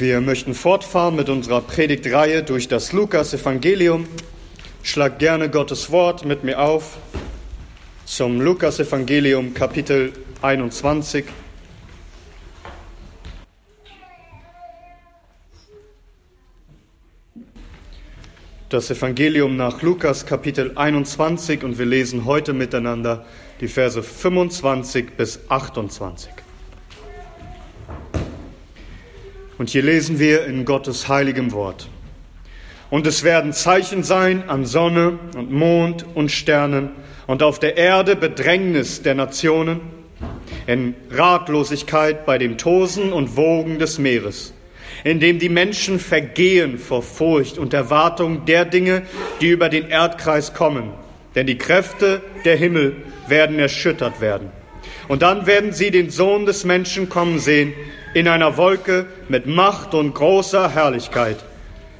Wir möchten fortfahren mit unserer Predigtreihe durch das Lukas-Evangelium. Schlag gerne Gottes Wort mit mir auf zum Lukas-Evangelium, Kapitel 21. Das Evangelium nach Lukas, Kapitel 21, und wir lesen heute miteinander die Verse 25 bis 28. Und hier lesen wir in Gottes heiligem Wort. Und es werden Zeichen sein an Sonne und Mond und Sternen und auf der Erde Bedrängnis der Nationen, in Ratlosigkeit bei dem Tosen und Wogen des Meeres, in dem die Menschen vergehen vor Furcht und Erwartung der Dinge, die über den Erdkreis kommen. Denn die Kräfte der Himmel werden erschüttert werden. Und dann werden sie den Sohn des Menschen kommen sehen, in einer Wolke mit Macht und großer Herrlichkeit.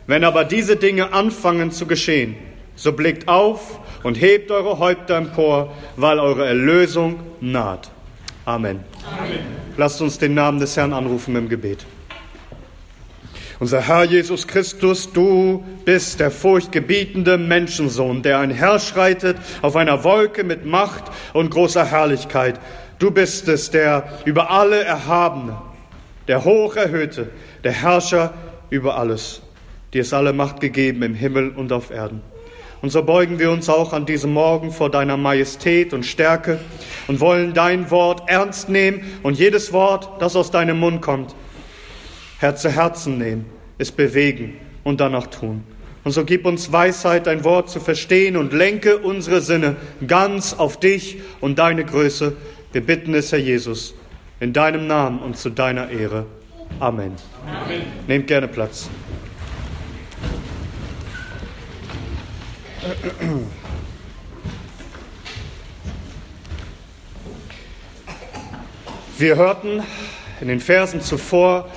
Wenn aber diese Dinge anfangen zu geschehen, so blickt auf und hebt eure Häupter empor, weil eure Erlösung naht. Amen. Amen. Lasst uns den Namen des Herrn anrufen im Gebet. Unser Herr Jesus Christus, du bist der furchtgebietende Menschensohn, der einherschreitet auf einer Wolke mit Macht und großer Herrlichkeit. Du bist es, der über alle Erhabene, der Hocherhöhte, der Herrscher über alles. Dir ist alle Macht gegeben im Himmel und auf Erden. Und so beugen wir uns auch an diesem Morgen vor deiner Majestät und Stärke und wollen dein Wort ernst nehmen und jedes Wort, das aus deinem Mund kommt, Herz zu Herzen nehmen, es bewegen und danach tun. Und so gib uns Weisheit, dein Wort zu verstehen und lenke unsere Sinne ganz auf dich und deine Größe. Wir bitten es, Herr Jesus. In deinem Namen und zu deiner Ehre. Amen. Amen. Nehmt gerne Platz. Wir hörten in den Versen zuvor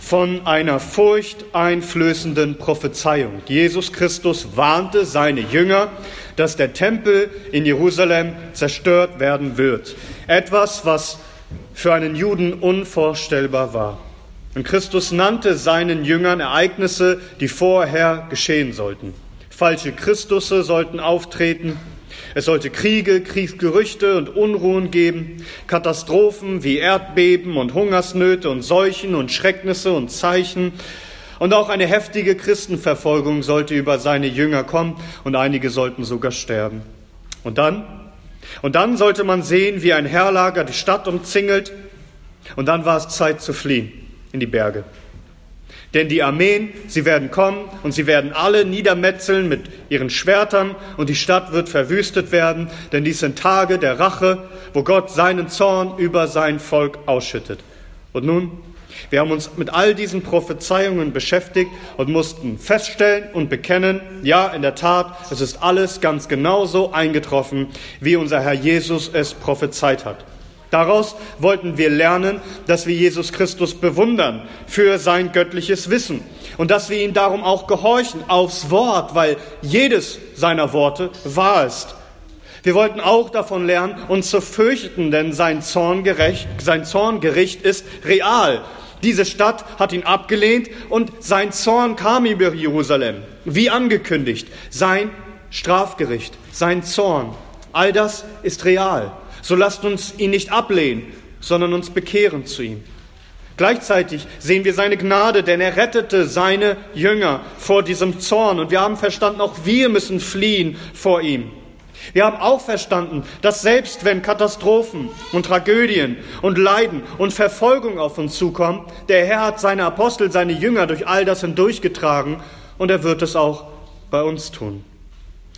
von einer furchteinflößenden Prophezeiung. Jesus Christus warnte seine Jünger, dass der Tempel in Jerusalem zerstört werden wird. Etwas, was für einen Juden unvorstellbar war. Und Christus nannte seinen Jüngern Ereignisse, die vorher geschehen sollten. Falsche Christusse sollten auftreten. Es sollte Kriege, Kriegsgerüchte und Unruhen geben, Katastrophen wie Erdbeben und Hungersnöte und Seuchen und Schrecknisse und Zeichen. Und auch eine heftige Christenverfolgung sollte über seine Jünger kommen und einige sollten sogar sterben. Und dann und dann sollte man sehen, wie ein Herrlager die Stadt umzingelt. Und dann war es Zeit zu fliehen in die Berge. Denn die Armeen, sie werden kommen und sie werden alle niedermetzeln mit ihren Schwertern und die Stadt wird verwüstet werden, denn dies sind Tage der Rache, wo Gott seinen Zorn über sein Volk ausschüttet. Und nun wir haben uns mit all diesen Prophezeiungen beschäftigt und mussten feststellen und bekennen, ja, in der Tat, es ist alles ganz genauso eingetroffen, wie unser Herr Jesus es prophezeit hat. Daraus wollten wir lernen, dass wir Jesus Christus bewundern für sein göttliches Wissen und dass wir ihm darum auch gehorchen aufs Wort, weil jedes seiner Worte wahr ist. Wir wollten auch davon lernen, uns zu fürchten, denn sein Zorngericht, sein Zorngericht ist real diese Stadt hat ihn abgelehnt und sein Zorn kam über Jerusalem, wie angekündigt. Sein Strafgericht, sein Zorn, all das ist real. So lasst uns ihn nicht ablehnen, sondern uns bekehren zu ihm. Gleichzeitig sehen wir seine Gnade, denn er rettete seine Jünger vor diesem Zorn. Und wir haben verstanden, auch wir müssen fliehen vor ihm. Wir haben auch verstanden, dass selbst wenn Katastrophen und Tragödien und Leiden und Verfolgung auf uns zukommen, der Herr hat seine Apostel, seine Jünger durch all das hindurchgetragen und er wird es auch bei uns tun.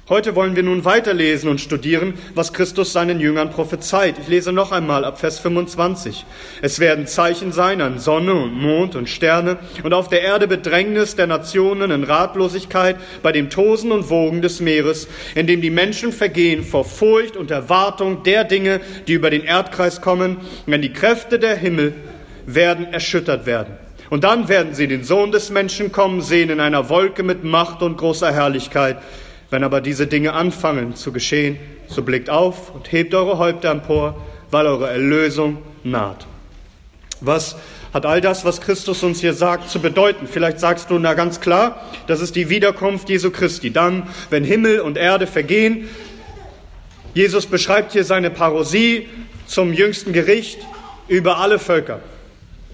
Heute wollen wir nun weiterlesen und studieren, was Christus seinen Jüngern prophezeit. Ich lese noch einmal ab Vers 25. Es werden Zeichen sein an Sonne und Mond und Sterne und auf der Erde Bedrängnis der Nationen in Ratlosigkeit bei dem Tosen und Wogen des Meeres, in dem die Menschen vergehen vor Furcht und Erwartung der Dinge, die über den Erdkreis kommen, wenn die Kräfte der Himmel werden erschüttert werden. Und dann werden sie den Sohn des Menschen kommen sehen in einer Wolke mit Macht und großer Herrlichkeit. Wenn aber diese Dinge anfangen zu geschehen, so blickt auf und hebt eure Häupter empor, weil eure Erlösung naht. Was hat all das, was Christus uns hier sagt, zu bedeuten. Vielleicht sagst du, na ganz klar, das ist die Wiederkunft Jesu Christi. Dann, wenn Himmel und Erde vergehen, Jesus beschreibt hier seine Parosie zum jüngsten Gericht über alle Völker.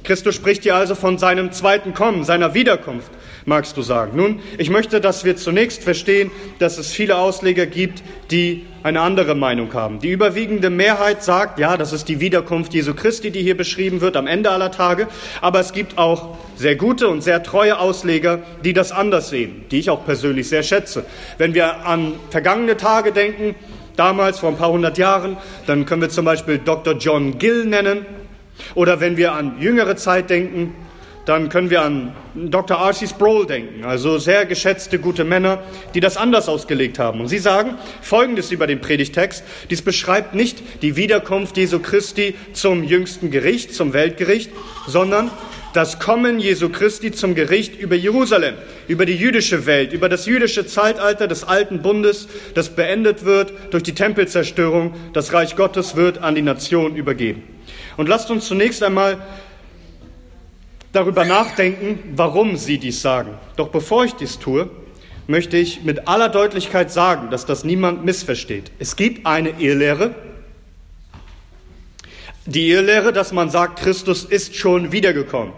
Christus spricht hier also von seinem zweiten Kommen, seiner Wiederkunft, magst du sagen. Nun, ich möchte, dass wir zunächst verstehen, dass es viele Ausleger gibt, die eine andere Meinung haben. Die überwiegende Mehrheit sagt, ja, das ist die Wiederkunft Jesu Christi, die hier beschrieben wird am Ende aller Tage. Aber es gibt auch sehr gute und sehr treue Ausleger, die das anders sehen, die ich auch persönlich sehr schätze. Wenn wir an vergangene Tage denken, damals vor ein paar hundert Jahren, dann können wir zum Beispiel Dr. John Gill nennen, oder wenn wir an jüngere Zeit denken, dann können wir an Dr. R.C. Sproul denken, also sehr geschätzte, gute Männer, die das anders ausgelegt haben. Und sie sagen Folgendes über den Predigtext. Dies beschreibt nicht die Wiederkunft Jesu Christi zum jüngsten Gericht, zum Weltgericht, sondern das Kommen Jesu Christi zum Gericht über Jerusalem, über die jüdische Welt, über das jüdische Zeitalter des alten Bundes, das beendet wird durch die Tempelzerstörung. Das Reich Gottes wird an die Nation übergeben. Und lasst uns zunächst einmal darüber nachdenken, warum sie dies sagen. Doch bevor ich dies tue, möchte ich mit aller Deutlichkeit sagen, dass das niemand missversteht. Es gibt eine Irrlehre, die Irrlehre, dass man sagt, Christus ist schon wiedergekommen.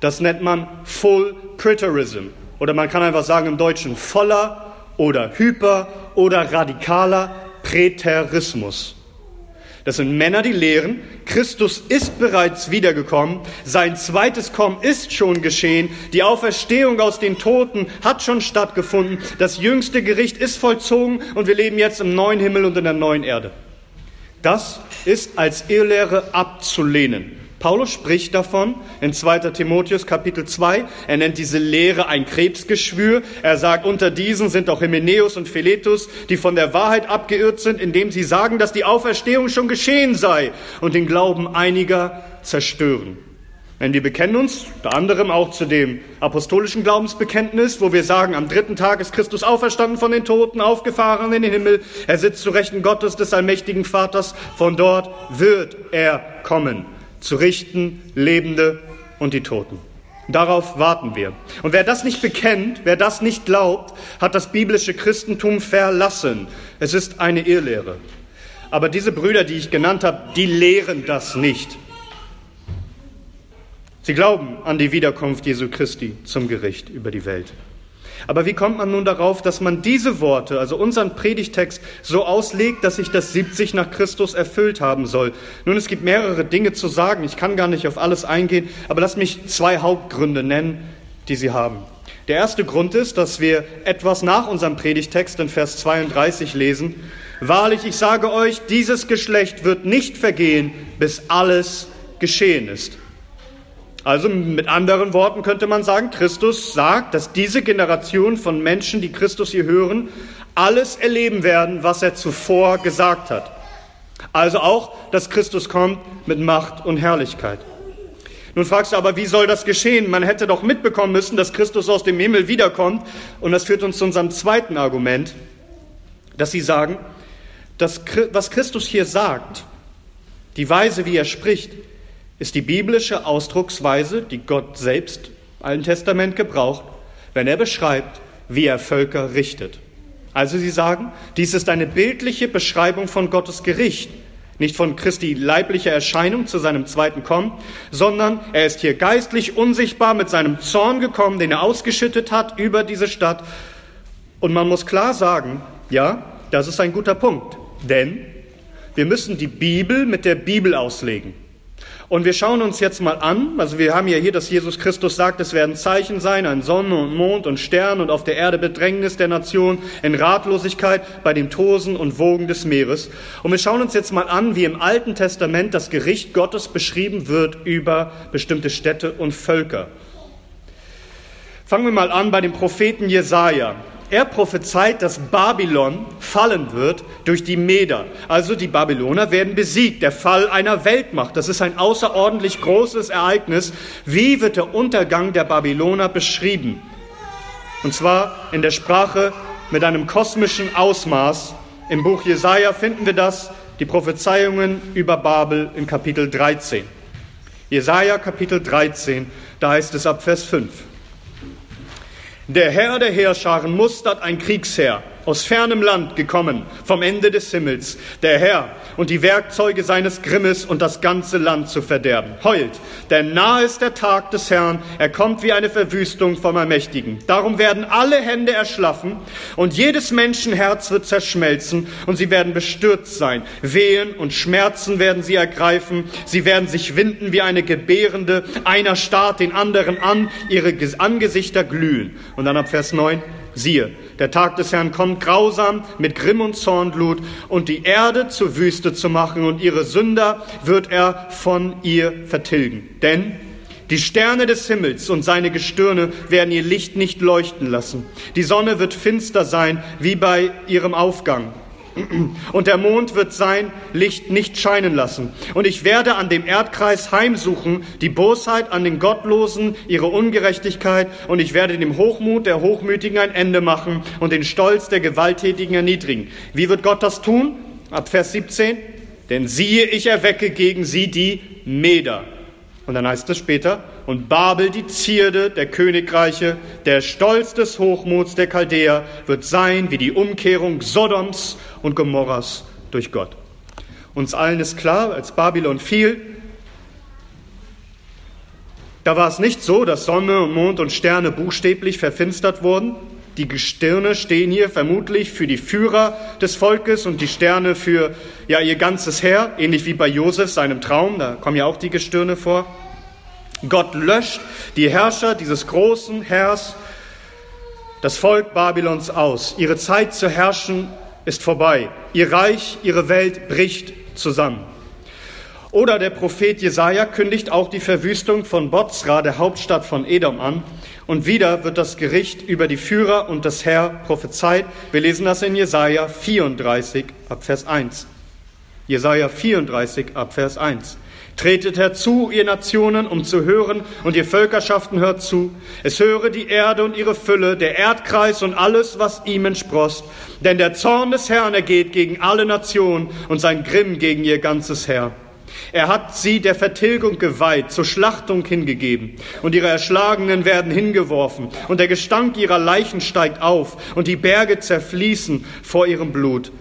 Das nennt man Full Preterism. Oder man kann einfach sagen im Deutschen voller oder hyper oder radikaler Präterismus. Das sind Männer, die lehren, Christus ist bereits wiedergekommen, sein zweites Kommen ist schon geschehen, die Auferstehung aus den Toten hat schon stattgefunden, das jüngste Gericht ist vollzogen und wir leben jetzt im neuen Himmel und in der neuen Erde. Das ist als Irrlehre abzulehnen. Paulus spricht davon in 2. Timotheus Kapitel 2. Er nennt diese Lehre ein Krebsgeschwür. Er sagt, unter diesen sind auch Hymenäus und Philetus, die von der Wahrheit abgeirrt sind, indem sie sagen, dass die Auferstehung schon geschehen sei und den Glauben einiger zerstören. Denn wir bekennen uns unter anderem auch zu dem apostolischen Glaubensbekenntnis, wo wir sagen, am dritten Tag ist Christus auferstanden von den Toten, aufgefahren in den Himmel. Er sitzt zu Rechten Gottes des allmächtigen Vaters. Von dort wird er kommen zu richten Lebende und die Toten. Darauf warten wir. Und wer das nicht bekennt, wer das nicht glaubt, hat das biblische Christentum verlassen. Es ist eine Irrlehre. Aber diese Brüder, die ich genannt habe, die lehren das nicht. Sie glauben an die Wiederkunft Jesu Christi zum Gericht über die Welt. Aber wie kommt man nun darauf, dass man diese Worte, also unseren Predigtext, so auslegt, dass sich das 70 nach Christus erfüllt haben soll? Nun, es gibt mehrere Dinge zu sagen. Ich kann gar nicht auf alles eingehen, aber lasst mich zwei Hauptgründe nennen, die sie haben. Der erste Grund ist, dass wir etwas nach unserem Predigtext in Vers 32 lesen. Wahrlich, ich sage euch, dieses Geschlecht wird nicht vergehen, bis alles geschehen ist. Also mit anderen Worten könnte man sagen, Christus sagt, dass diese Generation von Menschen, die Christus hier hören, alles erleben werden, was er zuvor gesagt hat. Also auch, dass Christus kommt mit Macht und Herrlichkeit. Nun fragst du aber, wie soll das geschehen? Man hätte doch mitbekommen müssen, dass Christus aus dem Himmel wiederkommt. Und das führt uns zu unserem zweiten Argument, dass sie sagen, dass was Christus hier sagt, die Weise, wie er spricht, ist die biblische Ausdrucksweise, die Gott selbst im Alten Testament gebraucht, wenn er beschreibt, wie er Völker richtet. Also sie sagen, dies ist eine bildliche Beschreibung von Gottes Gericht, nicht von Christi leiblicher Erscheinung zu seinem zweiten Kommen, sondern er ist hier geistlich unsichtbar mit seinem Zorn gekommen, den er ausgeschüttet hat über diese Stadt. Und man muss klar sagen, ja, das ist ein guter Punkt, denn wir müssen die Bibel mit der Bibel auslegen. Und wir schauen uns jetzt mal an, also wir haben ja hier, dass Jesus Christus sagt, es werden Zeichen sein, ein Sonne und Mond und Stern und auf der Erde Bedrängnis der Nation, in Ratlosigkeit bei dem Tosen und Wogen des Meeres. Und wir schauen uns jetzt mal an, wie im Alten Testament das Gericht Gottes beschrieben wird über bestimmte Städte und Völker. Fangen wir mal an bei dem Propheten Jesaja. Er prophezeit, dass Babylon fallen wird durch die Meder. Also die Babyloner werden besiegt. Der Fall einer Weltmacht. Das ist ein außerordentlich großes Ereignis. Wie wird der Untergang der Babyloner beschrieben? Und zwar in der Sprache mit einem kosmischen Ausmaß. Im Buch Jesaja finden wir das, die Prophezeiungen über Babel in Kapitel 13. Jesaja Kapitel 13, da heißt es ab Vers 5. Der Herr der Heerscharen mustert ein Kriegsherr aus fernem Land gekommen, vom Ende des Himmels, der Herr, und die Werkzeuge seines Grimmes und das ganze Land zu verderben. Heult, denn nahe ist der Tag des Herrn, er kommt wie eine Verwüstung vom Allmächtigen. Darum werden alle Hände erschlaffen und jedes Menschenherz wird zerschmelzen und sie werden bestürzt sein. Wehen und Schmerzen werden sie ergreifen, sie werden sich winden wie eine Gebärende, einer starrt den anderen an, ihre Angesichter glühen. Und dann ab Vers 9, Siehe, der Tag des Herrn kommt grausam mit Grimm und Zornblut und die Erde zur Wüste zu machen und ihre Sünder wird er von ihr vertilgen. Denn die Sterne des Himmels und seine Gestirne werden ihr Licht nicht leuchten lassen. Die Sonne wird finster sein wie bei ihrem Aufgang und der Mond wird sein Licht nicht scheinen lassen. Und ich werde an dem Erdkreis heimsuchen, die Bosheit an den Gottlosen, ihre Ungerechtigkeit, und ich werde dem Hochmut der Hochmütigen ein Ende machen und den Stolz der Gewalttätigen erniedrigen. Wie wird Gott das tun? Ab Vers 17. Denn siehe, ich erwecke gegen sie die Meder. Und dann heißt es später, und Babel, die Zierde der Königreiche, der Stolz des Hochmuts der Chaldäer, wird sein wie die Umkehrung Sodoms und Gomorras durch Gott. Uns allen ist klar, als Babylon fiel, da war es nicht so, dass Sonne und Mond und Sterne buchstäblich verfinstert wurden. Die Gestirne stehen hier vermutlich für die Führer des Volkes und die Sterne für ja, ihr ganzes Heer, ähnlich wie bei Josef, seinem Traum, da kommen ja auch die Gestirne vor. Gott löscht die Herrscher dieses großen Heers, das Volk Babylons aus. Ihre Zeit zu herrschen ist vorbei. Ihr Reich, ihre Welt bricht zusammen. Oder der Prophet Jesaja kündigt auch die Verwüstung von Bozra, der Hauptstadt von Edom, an. Und wieder wird das Gericht über die Führer und das Herr prophezeit. Wir lesen das in Jesaja 34 ab Vers 1. Jesaja 34 ab Vers 1. Tretet herzu, ihr Nationen, um zu hören, und ihr Völkerschaften hört zu. Es höre die Erde und ihre Fülle, der Erdkreis und alles, was ihm entsprost. Denn der Zorn des Herrn ergeht gegen alle Nationen und sein Grimm gegen ihr ganzes Herr. Er hat sie der Vertilgung geweiht, zur Schlachtung hingegeben, und ihre Erschlagenen werden hingeworfen, und der Gestank ihrer Leichen steigt auf, und die Berge zerfließen vor ihrem Blut.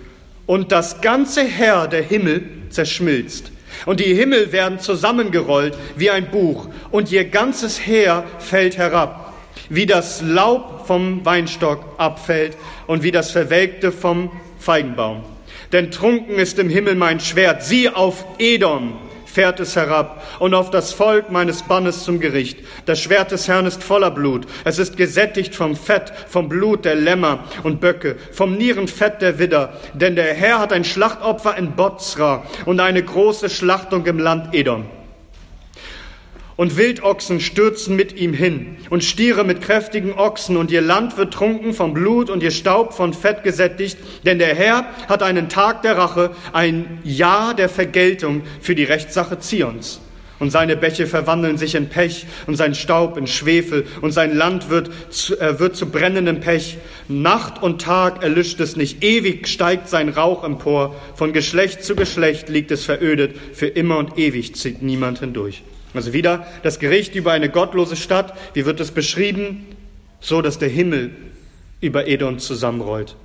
Und das ganze Herr der Himmel zerschmilzt. Und die Himmel werden zusammengerollt wie ein Buch, und ihr ganzes Heer fällt herab, wie das Laub vom Weinstock abfällt. Und wie das Verwelkte vom Feigenbaum. Denn trunken ist im Himmel mein Schwert, sieh auf Edom, fährt es herab und auf das Volk meines Bannes zum Gericht. Das Schwert des Herrn ist voller Blut. Es ist gesättigt vom Fett, vom Blut der Lämmer und Böcke, vom Nierenfett der Widder. Denn der Herr hat ein Schlachtopfer in Bozra und eine große Schlachtung im Land Edom und Wildochsen stürzen mit ihm hin und Stiere mit kräftigen Ochsen und ihr Land wird trunken vom Blut und ihr Staub von Fett gesättigt, denn der Herr hat einen Tag der Rache, ein Jahr der Vergeltung für die Rechtssache Zions. Und seine Bäche verwandeln sich in Pech und sein Staub in Schwefel und sein Land wird zu, äh, wird zu brennendem Pech. Nacht und Tag erlischt es nicht, ewig steigt sein Rauch empor, von Geschlecht zu Geschlecht liegt es verödet, für immer und ewig zieht niemand hindurch. Also wieder das Gericht über eine gottlose Stadt. Wie wird es beschrieben? So, dass der Himmel über Edom zusammenrollt.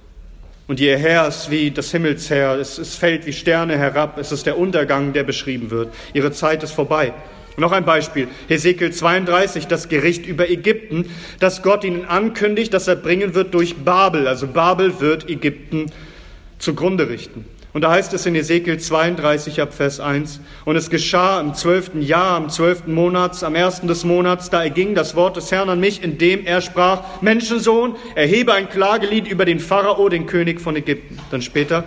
Und ihr Herr ist wie das Himmelsherr, es, es fällt wie Sterne herab, es ist der Untergang, der beschrieben wird. Ihre Zeit ist vorbei. Noch ein Beispiel, Hesekiel 32, das Gericht über Ägypten, das Gott ihnen ankündigt, dass er bringen wird durch Babel. Also Babel wird Ägypten zugrunde richten. Und da heißt es in Ezekiel 32 ab Vers 1, und es geschah im zwölften Jahr, am zwölften Monats, am ersten des Monats, da erging das Wort des Herrn an mich, indem er sprach, Menschensohn, erhebe ein Klagelied über den Pharao, den König von Ägypten. Dann später,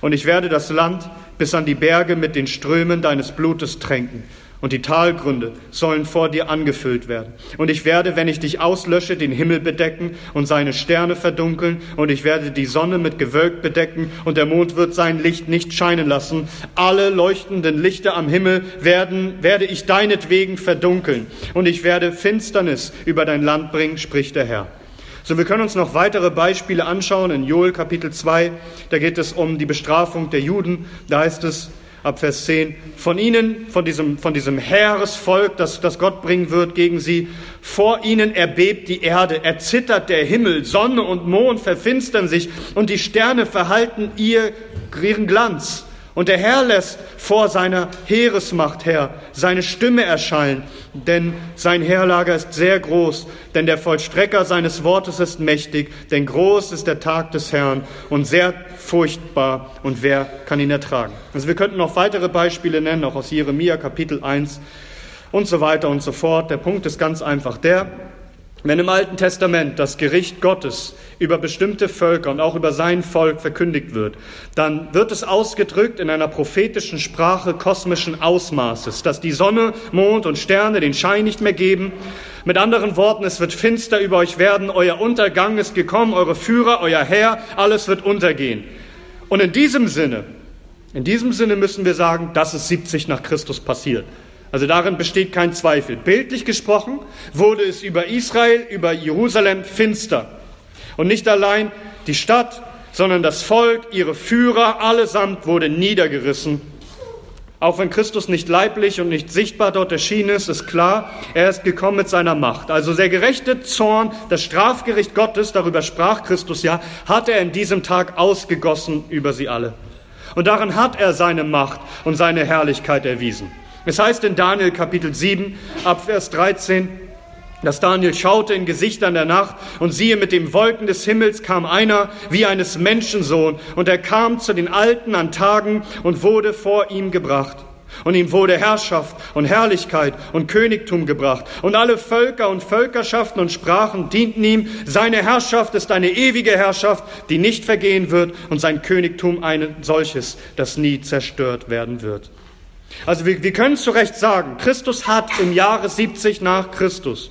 und ich werde das Land bis an die Berge mit den Strömen deines Blutes tränken und die Talgründe sollen vor dir angefüllt werden. Und ich werde, wenn ich dich auslösche, den Himmel bedecken und seine Sterne verdunkeln, und ich werde die Sonne mit Gewölk bedecken, und der Mond wird sein Licht nicht scheinen lassen. Alle leuchtenden Lichter am Himmel werden, werde ich deinetwegen verdunkeln, und ich werde Finsternis über dein Land bringen, spricht der Herr. So, wir können uns noch weitere Beispiele anschauen in Joel Kapitel 2. Da geht es um die Bestrafung der Juden. Da heißt es, ab Vers 10, von ihnen, von diesem, von diesem Heeresvolk, das, das Gott bringen wird gegen sie, vor ihnen erbebt die Erde, erzittert der Himmel, Sonne und Mond verfinstern sich und die Sterne verhalten ihr, ihren Glanz. Und der Herr lässt vor seiner Heeresmacht her seine Stimme erschallen, denn sein Heerlager ist sehr groß, denn der Vollstrecker seines Wortes ist mächtig, denn groß ist der Tag des Herrn und sehr furchtbar und wer kann ihn ertragen? Also wir könnten noch weitere Beispiele nennen, auch aus Jeremia Kapitel 1 und so weiter und so fort. Der Punkt ist ganz einfach der, wenn im Alten Testament das Gericht Gottes über bestimmte Völker und auch über sein Volk verkündigt wird, dann wird es ausgedrückt in einer prophetischen Sprache kosmischen Ausmaßes, dass die Sonne, Mond und Sterne den Schein nicht mehr geben. Mit anderen Worten, es wird finster über euch werden, euer Untergang ist gekommen, eure Führer, euer Herr, alles wird untergehen. Und in diesem Sinne, in diesem Sinne müssen wir sagen, dass es 70 nach Christus passiert. Also darin besteht kein Zweifel. Bildlich gesprochen wurde es über Israel, über Jerusalem finster. Und nicht allein die Stadt, sondern das Volk, ihre Führer, allesamt wurde niedergerissen. Auch wenn Christus nicht leiblich und nicht sichtbar dort erschienen ist, ist klar, er ist gekommen mit seiner Macht. Also der gerechte Zorn, das Strafgericht Gottes, darüber sprach Christus ja, hat er in diesem Tag ausgegossen über sie alle. Und darin hat er seine Macht und seine Herrlichkeit erwiesen. Es heißt in Daniel Kapitel 7 ab Vers 13, dass Daniel schaute in Gesichtern der Nacht und siehe, mit dem Wolken des Himmels kam einer wie eines Menschensohn und er kam zu den Alten an Tagen und wurde vor ihm gebracht. Und ihm wurde Herrschaft und Herrlichkeit und Königtum gebracht. Und alle Völker und Völkerschaften und Sprachen dienten ihm. Seine Herrschaft ist eine ewige Herrschaft, die nicht vergehen wird, und sein Königtum ein solches, das nie zerstört werden wird. Also wir, wir können zu Recht sagen, Christus hat im Jahre 70 nach Christus,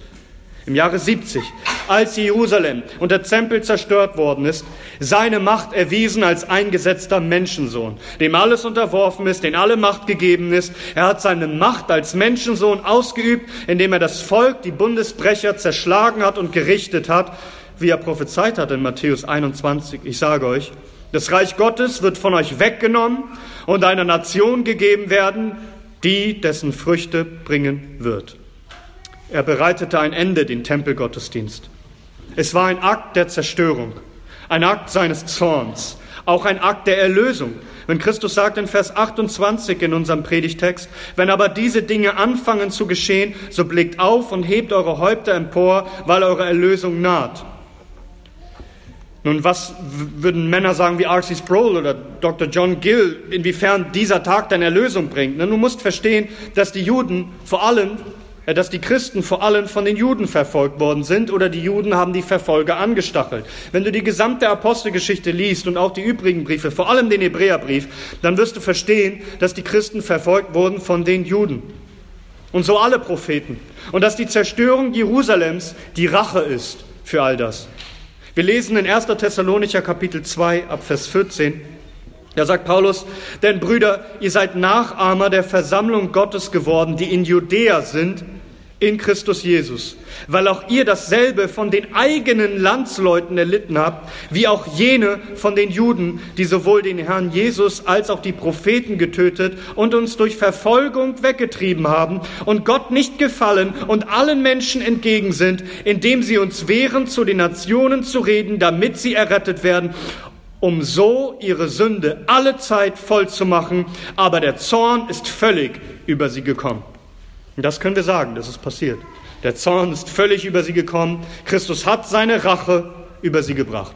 im Jahre 70, als Jerusalem und der Tempel zerstört worden ist, seine Macht erwiesen als eingesetzter Menschensohn, dem alles unterworfen ist, den alle Macht gegeben ist. Er hat seine Macht als Menschensohn ausgeübt, indem er das Volk, die Bundesbrecher, zerschlagen hat und gerichtet hat, wie er prophezeit hat in Matthäus 21. Ich sage euch, das Reich Gottes wird von euch weggenommen und einer Nation gegeben werden, die dessen Früchte bringen wird. Er bereitete ein Ende, den Tempelgottesdienst. Es war ein Akt der Zerstörung, ein Akt seines Zorns, auch ein Akt der Erlösung. Wenn Christus sagt in Vers 28 in unserem Predigtext, wenn aber diese Dinge anfangen zu geschehen, so blickt auf und hebt eure Häupter empor, weil eure Erlösung naht. Nun, was würden Männer sagen wie R.C. Sproul oder Dr. John Gill, inwiefern dieser Tag deine Erlösung bringt? Nun, du musst verstehen, dass die Juden vor allem, dass die Christen vor allem von den Juden verfolgt worden sind oder die Juden haben die Verfolger angestachelt. Wenn du die gesamte Apostelgeschichte liest und auch die übrigen Briefe, vor allem den Hebräerbrief, dann wirst du verstehen, dass die Christen verfolgt wurden von den Juden. Und so alle Propheten. Und dass die Zerstörung Jerusalems die Rache ist für all das. Wir lesen in 1. Thessalonicher Kapitel 2 ab Vers 14. Da sagt Paulus, denn Brüder, ihr seid Nachahmer der Versammlung Gottes geworden, die in Judäa sind, in Christus Jesus, weil auch ihr dasselbe von den eigenen Landsleuten erlitten habt, wie auch jene von den Juden, die sowohl den Herrn Jesus als auch die Propheten getötet und uns durch Verfolgung weggetrieben haben und Gott nicht gefallen und allen Menschen entgegen sind, indem sie uns wehren, zu den Nationen zu reden, damit sie errettet werden um so ihre Sünde alle Zeit voll zu machen, aber der Zorn ist völlig über sie gekommen. Und das können wir sagen, das ist passiert. Der Zorn ist völlig über sie gekommen. Christus hat seine Rache über sie gebracht.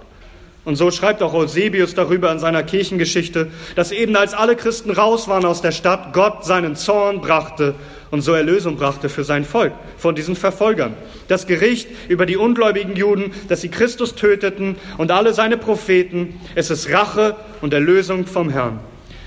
Und so schreibt auch Eusebius darüber in seiner Kirchengeschichte, dass eben als alle Christen raus waren aus der Stadt, Gott seinen Zorn brachte und so Erlösung brachte für sein Volk von diesen Verfolgern. Das Gericht über die ungläubigen Juden, dass sie Christus töteten und alle seine Propheten, es ist Rache und Erlösung vom Herrn.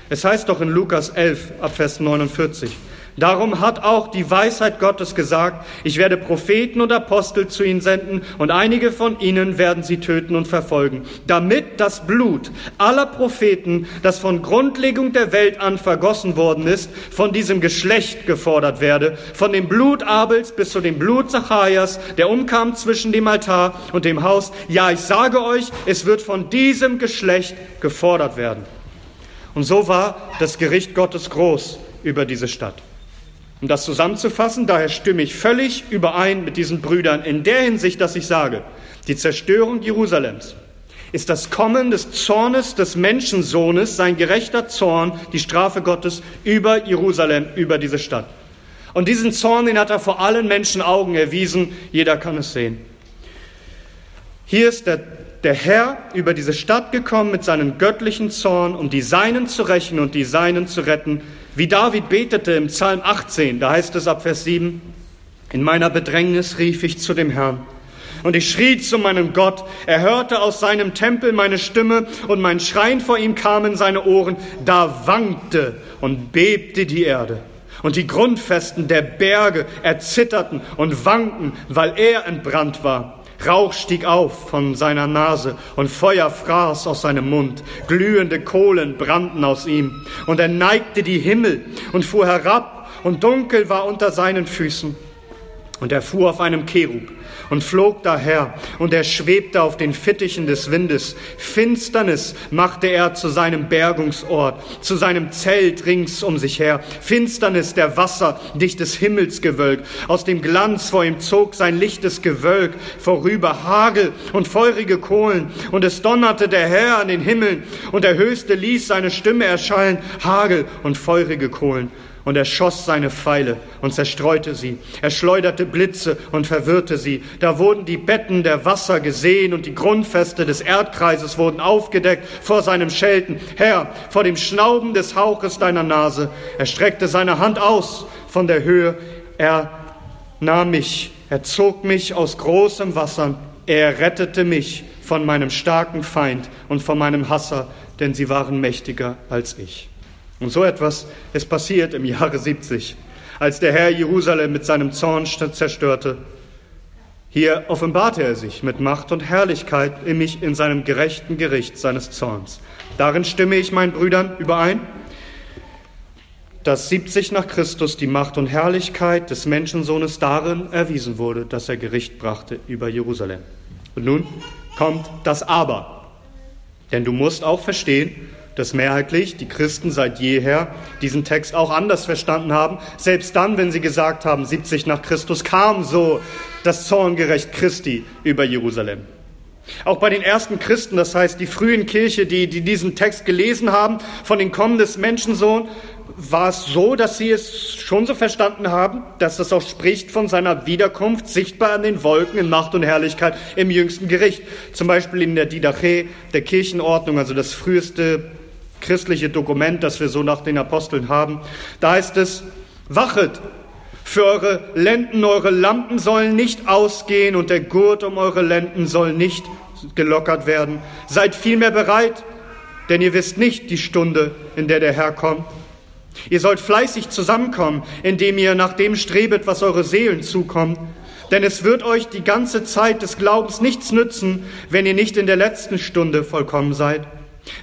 Es heißt doch in Lukas 11 ab Vers 49, Darum hat auch die Weisheit Gottes gesagt, ich werde Propheten und Apostel zu ihnen senden und einige von ihnen werden sie töten und verfolgen, damit das Blut aller Propheten, das von Grundlegung der Welt an vergossen worden ist, von diesem Geschlecht gefordert werde, von dem Blut Abels bis zu dem Blut Zacharias, der umkam zwischen dem Altar und dem Haus. Ja, ich sage euch, es wird von diesem Geschlecht gefordert werden. Und so war das Gericht Gottes groß über diese Stadt. Um das zusammenzufassen, daher stimme ich völlig überein mit diesen Brüdern in der Hinsicht, dass ich sage, die Zerstörung Jerusalems ist das Kommen des Zornes des Menschensohnes, sein gerechter Zorn, die Strafe Gottes über Jerusalem, über diese Stadt. Und diesen Zorn, den hat er vor allen Menschen Augen erwiesen, jeder kann es sehen. Hier ist der, der Herr über diese Stadt gekommen mit seinem göttlichen Zorn, um die Seinen zu rächen und die Seinen zu retten. Wie David betete im Psalm 18, da heißt es ab Vers 7, in meiner Bedrängnis rief ich zu dem Herrn und ich schrie zu meinem Gott. Er hörte aus seinem Tempel meine Stimme und mein Schreien vor ihm kam in seine Ohren. Da wankte und bebte die Erde. Und die Grundfesten der Berge erzitterten und wankten, weil er entbrannt war. Rauch stieg auf von seiner Nase und Feuer fraß aus seinem Mund. Glühende Kohlen brannten aus ihm. Und er neigte die Himmel und fuhr herab und dunkel war unter seinen Füßen. Und er fuhr auf einem Cherub und flog daher, und er schwebte auf den Fittichen des Windes. Finsternis machte er zu seinem Bergungsort, zu seinem Zelt rings um sich her. Finsternis der Wasser, dichtes Himmelsgewölk. Aus dem Glanz vor ihm zog sein lichtes Gewölk vorüber, Hagel und feurige Kohlen. Und es donnerte der Herr an den Himmeln, und der Höchste ließ seine Stimme erschallen, Hagel und feurige Kohlen und er schoss seine Pfeile und zerstreute sie. Er schleuderte Blitze und verwirrte sie. Da wurden die Betten der Wasser gesehen und die Grundfeste des Erdkreises wurden aufgedeckt vor seinem Schelten. Herr, vor dem Schnauben des Hauches deiner Nase. Er streckte seine Hand aus von der Höhe. Er nahm mich. Er zog mich aus großem Wasser. Er rettete mich von meinem starken Feind und von meinem Hasser, denn sie waren mächtiger als ich. Und so etwas ist passiert im Jahre 70, als der Herr Jerusalem mit seinem Zorn zerstörte. Hier offenbarte er sich mit Macht und Herrlichkeit in mich in seinem gerechten Gericht seines Zorns. Darin stimme ich meinen Brüdern überein, dass 70 nach Christus die Macht und Herrlichkeit des Menschensohnes darin erwiesen wurde, dass er Gericht brachte über Jerusalem. Und nun kommt das Aber. Denn du musst auch verstehen, dass mehrheitlich die Christen seit jeher diesen Text auch anders verstanden haben. Selbst dann, wenn sie gesagt haben, 70 nach Christus kam so das Zorngerecht Christi über Jerusalem. Auch bei den ersten Christen, das heißt die frühen Kirche, die, die diesen Text gelesen haben, von den Kommen des Menschensohn, war es so, dass sie es schon so verstanden haben, dass es auch spricht von seiner Wiederkunft, sichtbar an den Wolken in Macht und Herrlichkeit im jüngsten Gericht. Zum Beispiel in der Didache, der Kirchenordnung, also das früheste christliche Dokument, das wir so nach den Aposteln haben. Da heißt es, wachet für eure Lenden, eure Lampen sollen nicht ausgehen und der Gurt um eure Lenden soll nicht gelockert werden. Seid vielmehr bereit, denn ihr wisst nicht die Stunde, in der der Herr kommt. Ihr sollt fleißig zusammenkommen, indem ihr nach dem strebet, was eure Seelen zukommt. Denn es wird euch die ganze Zeit des Glaubens nichts nützen, wenn ihr nicht in der letzten Stunde vollkommen seid.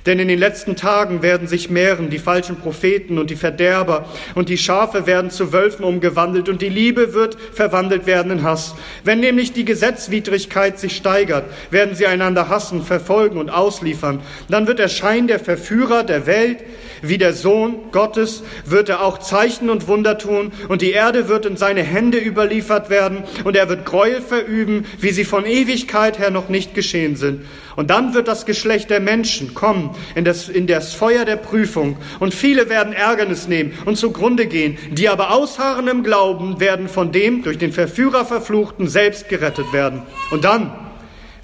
Denn in den letzten Tagen werden sich mehren die falschen Propheten und die Verderber, und die Schafe werden zu Wölfen umgewandelt, und die Liebe wird verwandelt werden in Hass. Wenn nämlich die Gesetzwidrigkeit sich steigert, werden sie einander hassen, verfolgen und ausliefern. Dann wird erscheinen der Verführer der Welt, wie der Sohn Gottes, wird er auch Zeichen und Wunder tun, und die Erde wird in seine Hände überliefert werden, und er wird Gräuel verüben, wie sie von Ewigkeit her noch nicht geschehen sind. Und dann wird das Geschlecht der Menschen kommen in das, in das Feuer der Prüfung. Und viele werden Ärgernis nehmen und zugrunde gehen. Die aber ausharren im Glauben werden von dem durch den Verführer verfluchten selbst gerettet werden. Und dann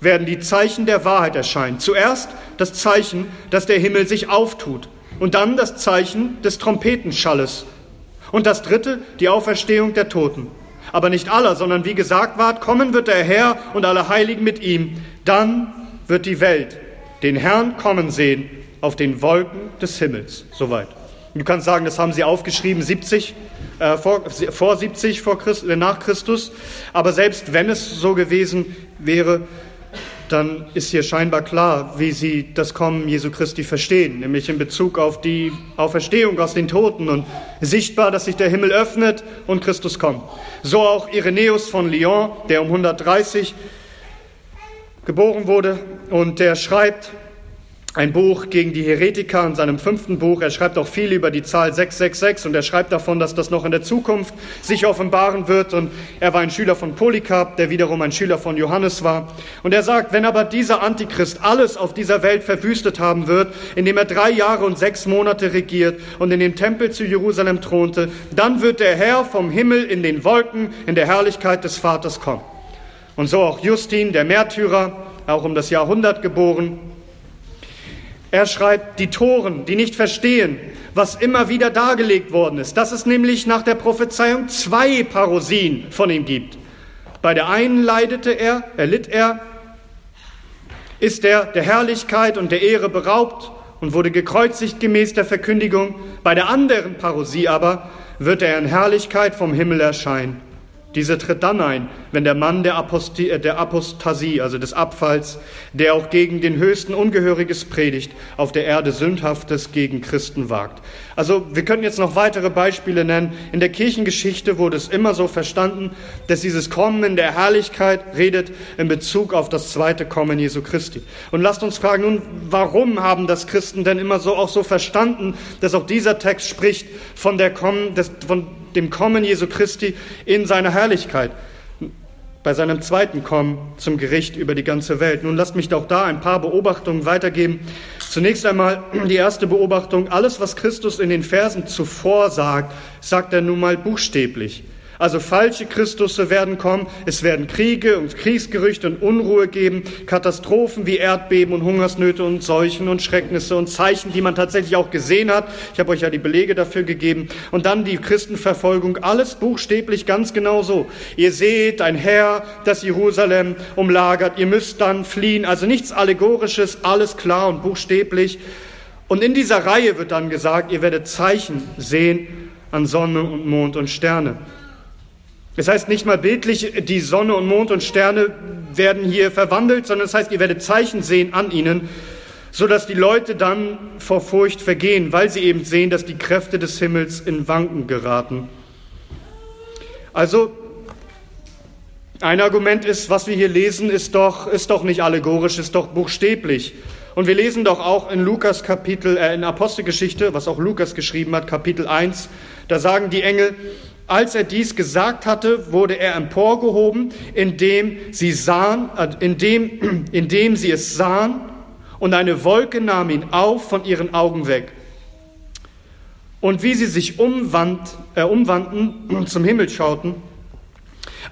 werden die Zeichen der Wahrheit erscheinen. Zuerst das Zeichen, dass der Himmel sich auftut. Und dann das Zeichen des Trompetenschalles. Und das dritte, die Auferstehung der Toten. Aber nicht aller, sondern wie gesagt ward, kommen wird der Herr und alle Heiligen mit ihm. Dann wird die Welt den Herrn kommen sehen auf den Wolken des Himmels. Soweit. Du kannst sagen, das haben sie aufgeschrieben, 70, äh, vor, vor 70 vor Christ, äh, nach Christus. Aber selbst wenn es so gewesen wäre, dann ist hier scheinbar klar, wie sie das Kommen Jesu Christi verstehen, nämlich in Bezug auf die Auferstehung aus den Toten und sichtbar, dass sich der Himmel öffnet und Christus kommt. So auch Irenäus von Lyon, der um 130 geboren wurde und der schreibt, ein Buch gegen die Heretiker in seinem fünften Buch. Er schreibt auch viel über die Zahl 666 und er schreibt davon, dass das noch in der Zukunft sich offenbaren wird. Und er war ein Schüler von Polycarp, der wiederum ein Schüler von Johannes war. Und er sagt, wenn aber dieser Antichrist alles auf dieser Welt verwüstet haben wird, indem er drei Jahre und sechs Monate regiert und in dem Tempel zu Jerusalem thronte, dann wird der Herr vom Himmel in den Wolken in der Herrlichkeit des Vaters kommen. Und so auch Justin, der Märtyrer, auch um das Jahrhundert geboren, er schreibt, die Toren, die nicht verstehen, was immer wieder dargelegt worden ist, dass es nämlich nach der Prophezeiung zwei Parosien von ihm gibt. Bei der einen leidete er, erlitt er, ist er der Herrlichkeit und der Ehre beraubt und wurde gekreuzigt gemäß der Verkündigung. Bei der anderen Parosie aber wird er in Herrlichkeit vom Himmel erscheinen. Diese tritt dann ein, wenn der Mann der, Aposti äh, der Apostasie, also des Abfalls, der auch gegen den Höchsten Ungehöriges predigt, auf der Erde Sündhaftes gegen Christen wagt. Also wir könnten jetzt noch weitere Beispiele nennen. In der Kirchengeschichte wurde es immer so verstanden, dass dieses Kommen in der Herrlichkeit redet in Bezug auf das zweite Kommen Jesu Christi. Und lasst uns fragen, nun, warum haben das Christen denn immer so auch so verstanden, dass auch dieser Text spricht von der Kommen, des, von dem Kommen Jesu Christi in seiner Herrlichkeit, bei seinem zweiten Kommen zum Gericht über die ganze Welt. Nun lasst mich auch da ein paar Beobachtungen weitergeben. Zunächst einmal die erste Beobachtung. Alles, was Christus in den Versen zuvor sagt, sagt er nun mal buchstäblich. Also falsche Christusse werden kommen, es werden Kriege und Kriegsgerüchte und Unruhe geben, Katastrophen wie Erdbeben und Hungersnöte und Seuchen und Schrecknisse und Zeichen, die man tatsächlich auch gesehen hat. Ich habe euch ja die Belege dafür gegeben. Und dann die Christenverfolgung, alles buchstäblich ganz genau so. Ihr seht ein Herr, das Jerusalem umlagert, ihr müsst dann fliehen. Also nichts Allegorisches, alles klar und buchstäblich. Und in dieser Reihe wird dann gesagt, ihr werdet Zeichen sehen an Sonne und Mond und Sterne. Es heißt nicht mal bildlich, die Sonne und Mond und Sterne werden hier verwandelt, sondern es heißt, ihr werdet Zeichen sehen an ihnen, so dass die Leute dann vor Furcht vergehen, weil sie eben sehen, dass die Kräfte des Himmels in Wanken geraten. Also ein Argument ist, was wir hier lesen, ist doch, ist doch nicht allegorisch, ist doch buchstäblich. Und wir lesen doch auch in Lukas Kapitel, äh, in Apostelgeschichte, was auch Lukas geschrieben hat, Kapitel 1, da sagen die Engel, als er dies gesagt hatte, wurde er emporgehoben, indem sie sahen, äh, indem, indem sie es sahen, und eine Wolke nahm ihn auf von ihren Augen weg. Und wie sie sich umwand, äh, umwandten und zum Himmel schauten,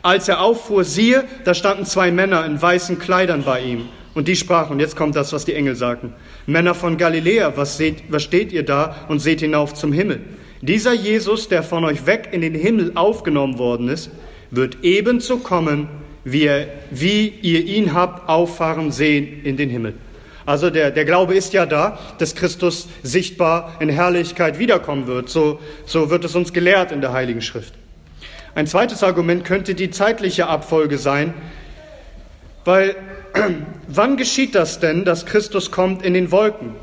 als er auffuhr, siehe, da standen zwei Männer in weißen Kleidern bei ihm. Und die sprachen, und jetzt kommt das, was die Engel sagten, Männer von Galiläa, was, seht, was steht ihr da und seht hinauf zum Himmel? Dieser Jesus, der von euch weg in den Himmel aufgenommen worden ist, wird ebenso kommen, wie, er, wie ihr ihn habt auffahren sehen in den Himmel. Also der, der Glaube ist ja da, dass Christus sichtbar in Herrlichkeit wiederkommen wird. So, so wird es uns gelehrt in der Heiligen Schrift. Ein zweites Argument könnte die zeitliche Abfolge sein, weil wann geschieht das denn, dass Christus kommt in den Wolken?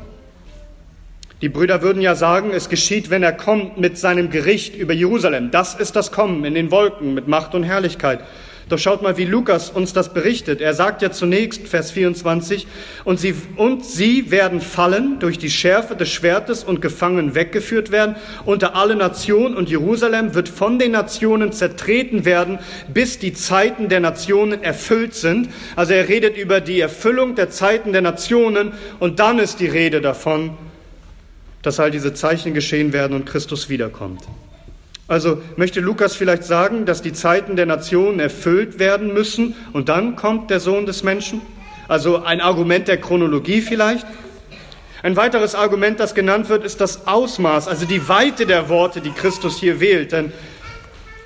Die Brüder würden ja sagen, es geschieht, wenn er kommt mit seinem Gericht über Jerusalem. Das ist das Kommen in den Wolken mit Macht und Herrlichkeit. Doch schaut mal, wie Lukas uns das berichtet. Er sagt ja zunächst, Vers 24, und sie, und sie werden fallen durch die Schärfe des Schwertes und gefangen weggeführt werden unter alle Nationen und Jerusalem wird von den Nationen zertreten werden, bis die Zeiten der Nationen erfüllt sind. Also er redet über die Erfüllung der Zeiten der Nationen und dann ist die Rede davon, dass all diese Zeichen geschehen werden und Christus wiederkommt. Also möchte Lukas vielleicht sagen, dass die Zeiten der Nationen erfüllt werden müssen und dann kommt der Sohn des Menschen? Also ein Argument der Chronologie vielleicht? Ein weiteres Argument, das genannt wird, ist das Ausmaß, also die Weite der Worte, die Christus hier wählt. Denn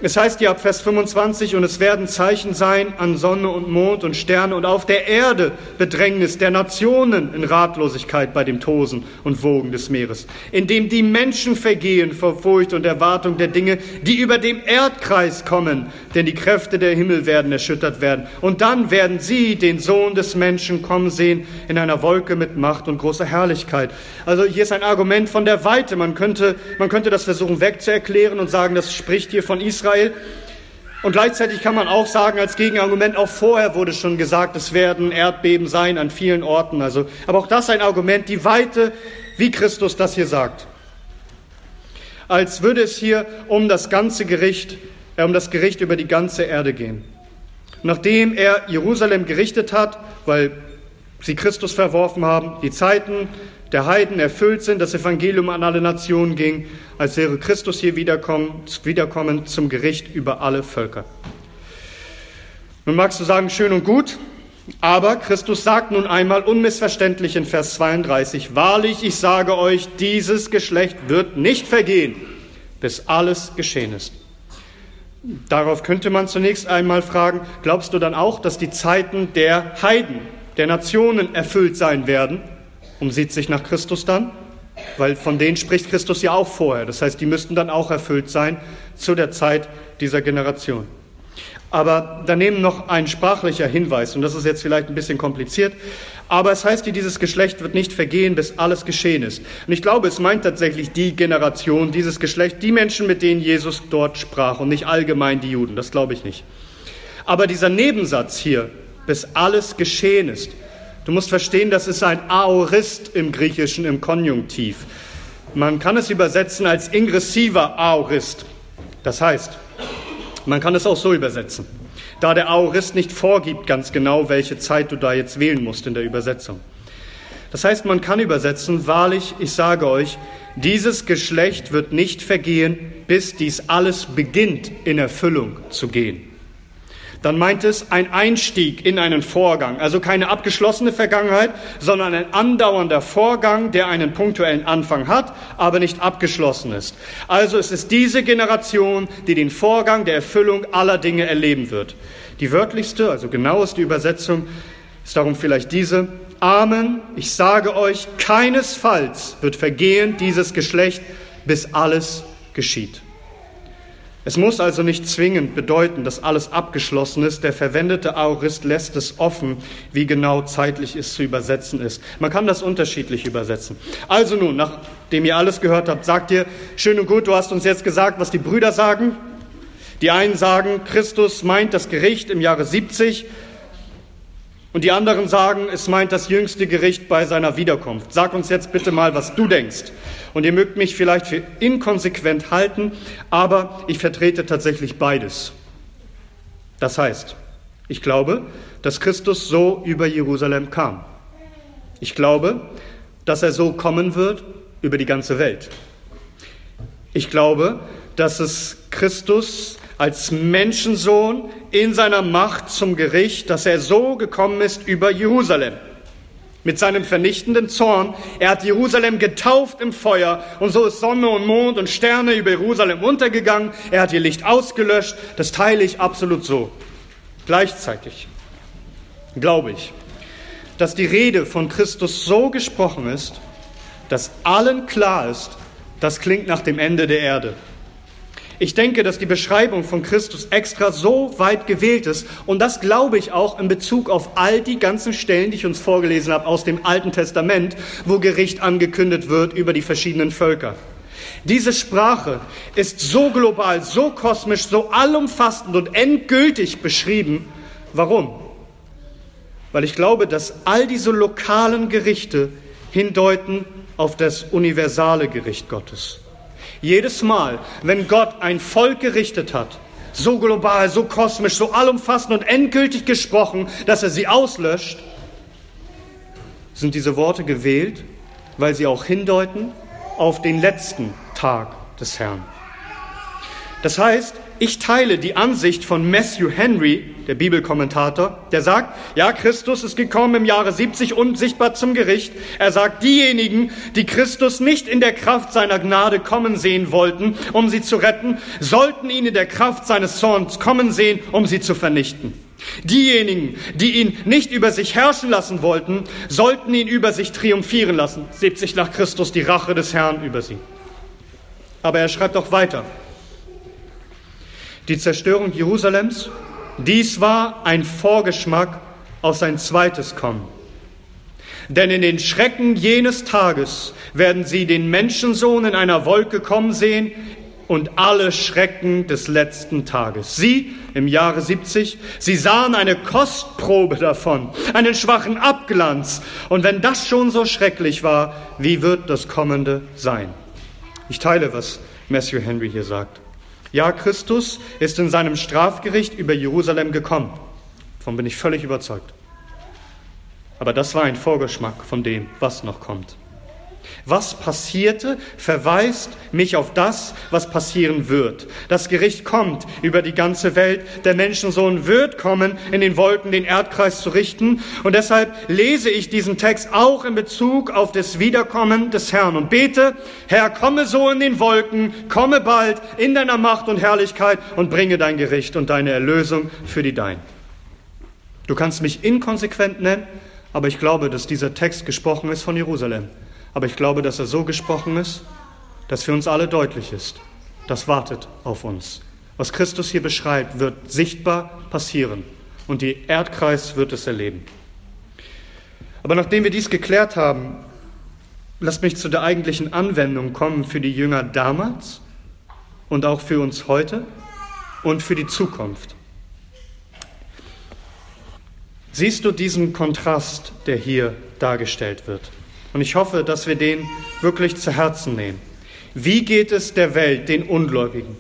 es heißt hier ab Vers 25, und es werden Zeichen sein an Sonne und Mond und Sterne und auf der Erde Bedrängnis der Nationen in Ratlosigkeit bei dem Tosen und Wogen des Meeres, indem die Menschen vergehen vor Furcht und Erwartung der Dinge, die über dem Erdkreis kommen, denn die Kräfte der Himmel werden erschüttert werden. Und dann werden sie den Sohn des Menschen kommen sehen in einer Wolke mit Macht und großer Herrlichkeit. Also hier ist ein Argument von der Weite. Man könnte, man könnte das versuchen wegzuerklären und sagen, das spricht hier von Israel Israel. Und gleichzeitig kann man auch sagen, als Gegenargument, auch vorher wurde schon gesagt, es werden Erdbeben sein an vielen Orten. Also, aber auch das ein Argument, die Weite, wie Christus das hier sagt. Als würde es hier um das ganze Gericht, äh, um das Gericht über die ganze Erde gehen. Nachdem er Jerusalem gerichtet hat, weil sie Christus verworfen haben, die Zeiten der Heiden erfüllt sind, das Evangelium an alle Nationen ging, als wäre Christus hier wiederkommen, wiederkommen zum Gericht über alle Völker. Nun magst du sagen, schön und gut, aber Christus sagt nun einmal unmissverständlich in Vers 32, wahrlich, ich sage euch, dieses Geschlecht wird nicht vergehen, bis alles geschehen ist. Darauf könnte man zunächst einmal fragen, glaubst du dann auch, dass die Zeiten der Heiden, der Nationen erfüllt sein werden? Und sieht sich nach Christus dann? Weil von denen spricht Christus ja auch vorher. Das heißt, die müssten dann auch erfüllt sein zu der Zeit dieser Generation. Aber daneben noch ein sprachlicher Hinweis, und das ist jetzt vielleicht ein bisschen kompliziert, aber es heißt hier, dieses Geschlecht wird nicht vergehen, bis alles geschehen ist. Und ich glaube, es meint tatsächlich die Generation, dieses Geschlecht, die Menschen, mit denen Jesus dort sprach und nicht allgemein die Juden, das glaube ich nicht. Aber dieser Nebensatz hier, bis alles geschehen ist, Du musst verstehen, das ist ein Aorist im Griechischen im Konjunktiv. Man kann es übersetzen als ingressiver Aorist. Das heißt, man kann es auch so übersetzen, da der Aorist nicht vorgibt ganz genau, welche Zeit du da jetzt wählen musst in der Übersetzung. Das heißt, man kann übersetzen, wahrlich, ich sage euch, dieses Geschlecht wird nicht vergehen, bis dies alles beginnt in Erfüllung zu gehen dann meint es ein Einstieg in einen Vorgang, also keine abgeschlossene Vergangenheit, sondern ein andauernder Vorgang, der einen punktuellen Anfang hat, aber nicht abgeschlossen ist. Also es ist diese Generation, die den Vorgang der Erfüllung aller Dinge erleben wird. Die wörtlichste, also genaueste Übersetzung ist darum vielleicht diese. Amen, ich sage euch, keinesfalls wird vergehen dieses Geschlecht, bis alles geschieht. Es muss also nicht zwingend bedeuten, dass alles abgeschlossen ist. Der verwendete Aorist lässt es offen, wie genau zeitlich es zu übersetzen ist. Man kann das unterschiedlich übersetzen. Also nun, nachdem ihr alles gehört habt, sagt ihr, schön und gut, du hast uns jetzt gesagt, was die Brüder sagen. Die einen sagen, Christus meint das Gericht im Jahre 70 und die anderen sagen, es meint das jüngste Gericht bei seiner Wiederkunft. Sag uns jetzt bitte mal, was du denkst. Und ihr mögt mich vielleicht für inkonsequent halten, aber ich vertrete tatsächlich beides. Das heißt, ich glaube, dass Christus so über Jerusalem kam. Ich glaube, dass er so kommen wird über die ganze Welt. Ich glaube, dass es Christus als Menschensohn in seiner Macht zum Gericht, dass er so gekommen ist über Jerusalem mit seinem vernichtenden Zorn. Er hat Jerusalem getauft im Feuer und so ist Sonne und Mond und Sterne über Jerusalem untergegangen. Er hat ihr Licht ausgelöscht. Das teile ich absolut so. Gleichzeitig glaube ich, dass die Rede von Christus so gesprochen ist, dass allen klar ist, das klingt nach dem Ende der Erde. Ich denke, dass die Beschreibung von Christus extra so weit gewählt ist. Und das glaube ich auch in Bezug auf all die ganzen Stellen, die ich uns vorgelesen habe aus dem Alten Testament, wo Gericht angekündigt wird über die verschiedenen Völker. Diese Sprache ist so global, so kosmisch, so allumfassend und endgültig beschrieben. Warum? Weil ich glaube, dass all diese lokalen Gerichte hindeuten auf das universale Gericht Gottes. Jedes Mal, wenn Gott ein Volk gerichtet hat, so global, so kosmisch, so allumfassend und endgültig gesprochen, dass er sie auslöscht, sind diese Worte gewählt, weil sie auch hindeuten auf den letzten Tag des Herrn. Das heißt, ich teile die Ansicht von Matthew Henry, der Bibelkommentator, der sagt, ja, Christus ist gekommen im Jahre 70 unsichtbar zum Gericht. Er sagt, diejenigen, die Christus nicht in der Kraft seiner Gnade kommen sehen wollten, um sie zu retten, sollten ihn in der Kraft seines Zorns kommen sehen, um sie zu vernichten. Diejenigen, die ihn nicht über sich herrschen lassen wollten, sollten ihn über sich triumphieren lassen. 70 nach Christus die Rache des Herrn über sie. Aber er schreibt auch weiter die Zerstörung Jerusalems, dies war ein Vorgeschmack auf sein zweites Kommen. Denn in den Schrecken jenes Tages werden sie den Menschensohn in einer Wolke kommen sehen, und alle Schrecken des letzten Tages. Sie im Jahre 70, sie sahen eine Kostprobe davon, einen schwachen Abglanz. Und wenn das schon so schrecklich war, wie wird das Kommende sein? Ich teile, was Matthew Henry hier sagt. Ja, Christus ist in seinem Strafgericht über Jerusalem gekommen. Davon bin ich völlig überzeugt. Aber das war ein Vorgeschmack von dem, was noch kommt. Was passierte, verweist mich auf das, was passieren wird. Das Gericht kommt über die ganze Welt. Der Menschensohn wird kommen, in den Wolken den Erdkreis zu richten. Und deshalb lese ich diesen Text auch in Bezug auf das Wiederkommen des Herrn und bete, Herr, komme so in den Wolken, komme bald in deiner Macht und Herrlichkeit und bringe dein Gericht und deine Erlösung für die Dein. Du kannst mich inkonsequent nennen, aber ich glaube, dass dieser Text gesprochen ist von Jerusalem. Aber ich glaube, dass er so gesprochen ist, dass für uns alle deutlich ist, das wartet auf uns. Was Christus hier beschreibt, wird sichtbar passieren und die Erdkreis wird es erleben. Aber nachdem wir dies geklärt haben, lasst mich zu der eigentlichen Anwendung kommen für die Jünger damals und auch für uns heute und für die Zukunft. Siehst du diesen Kontrast, der hier dargestellt wird? Und ich hoffe, dass wir den wirklich zu Herzen nehmen. Wie geht es der Welt, den Ungläubigen?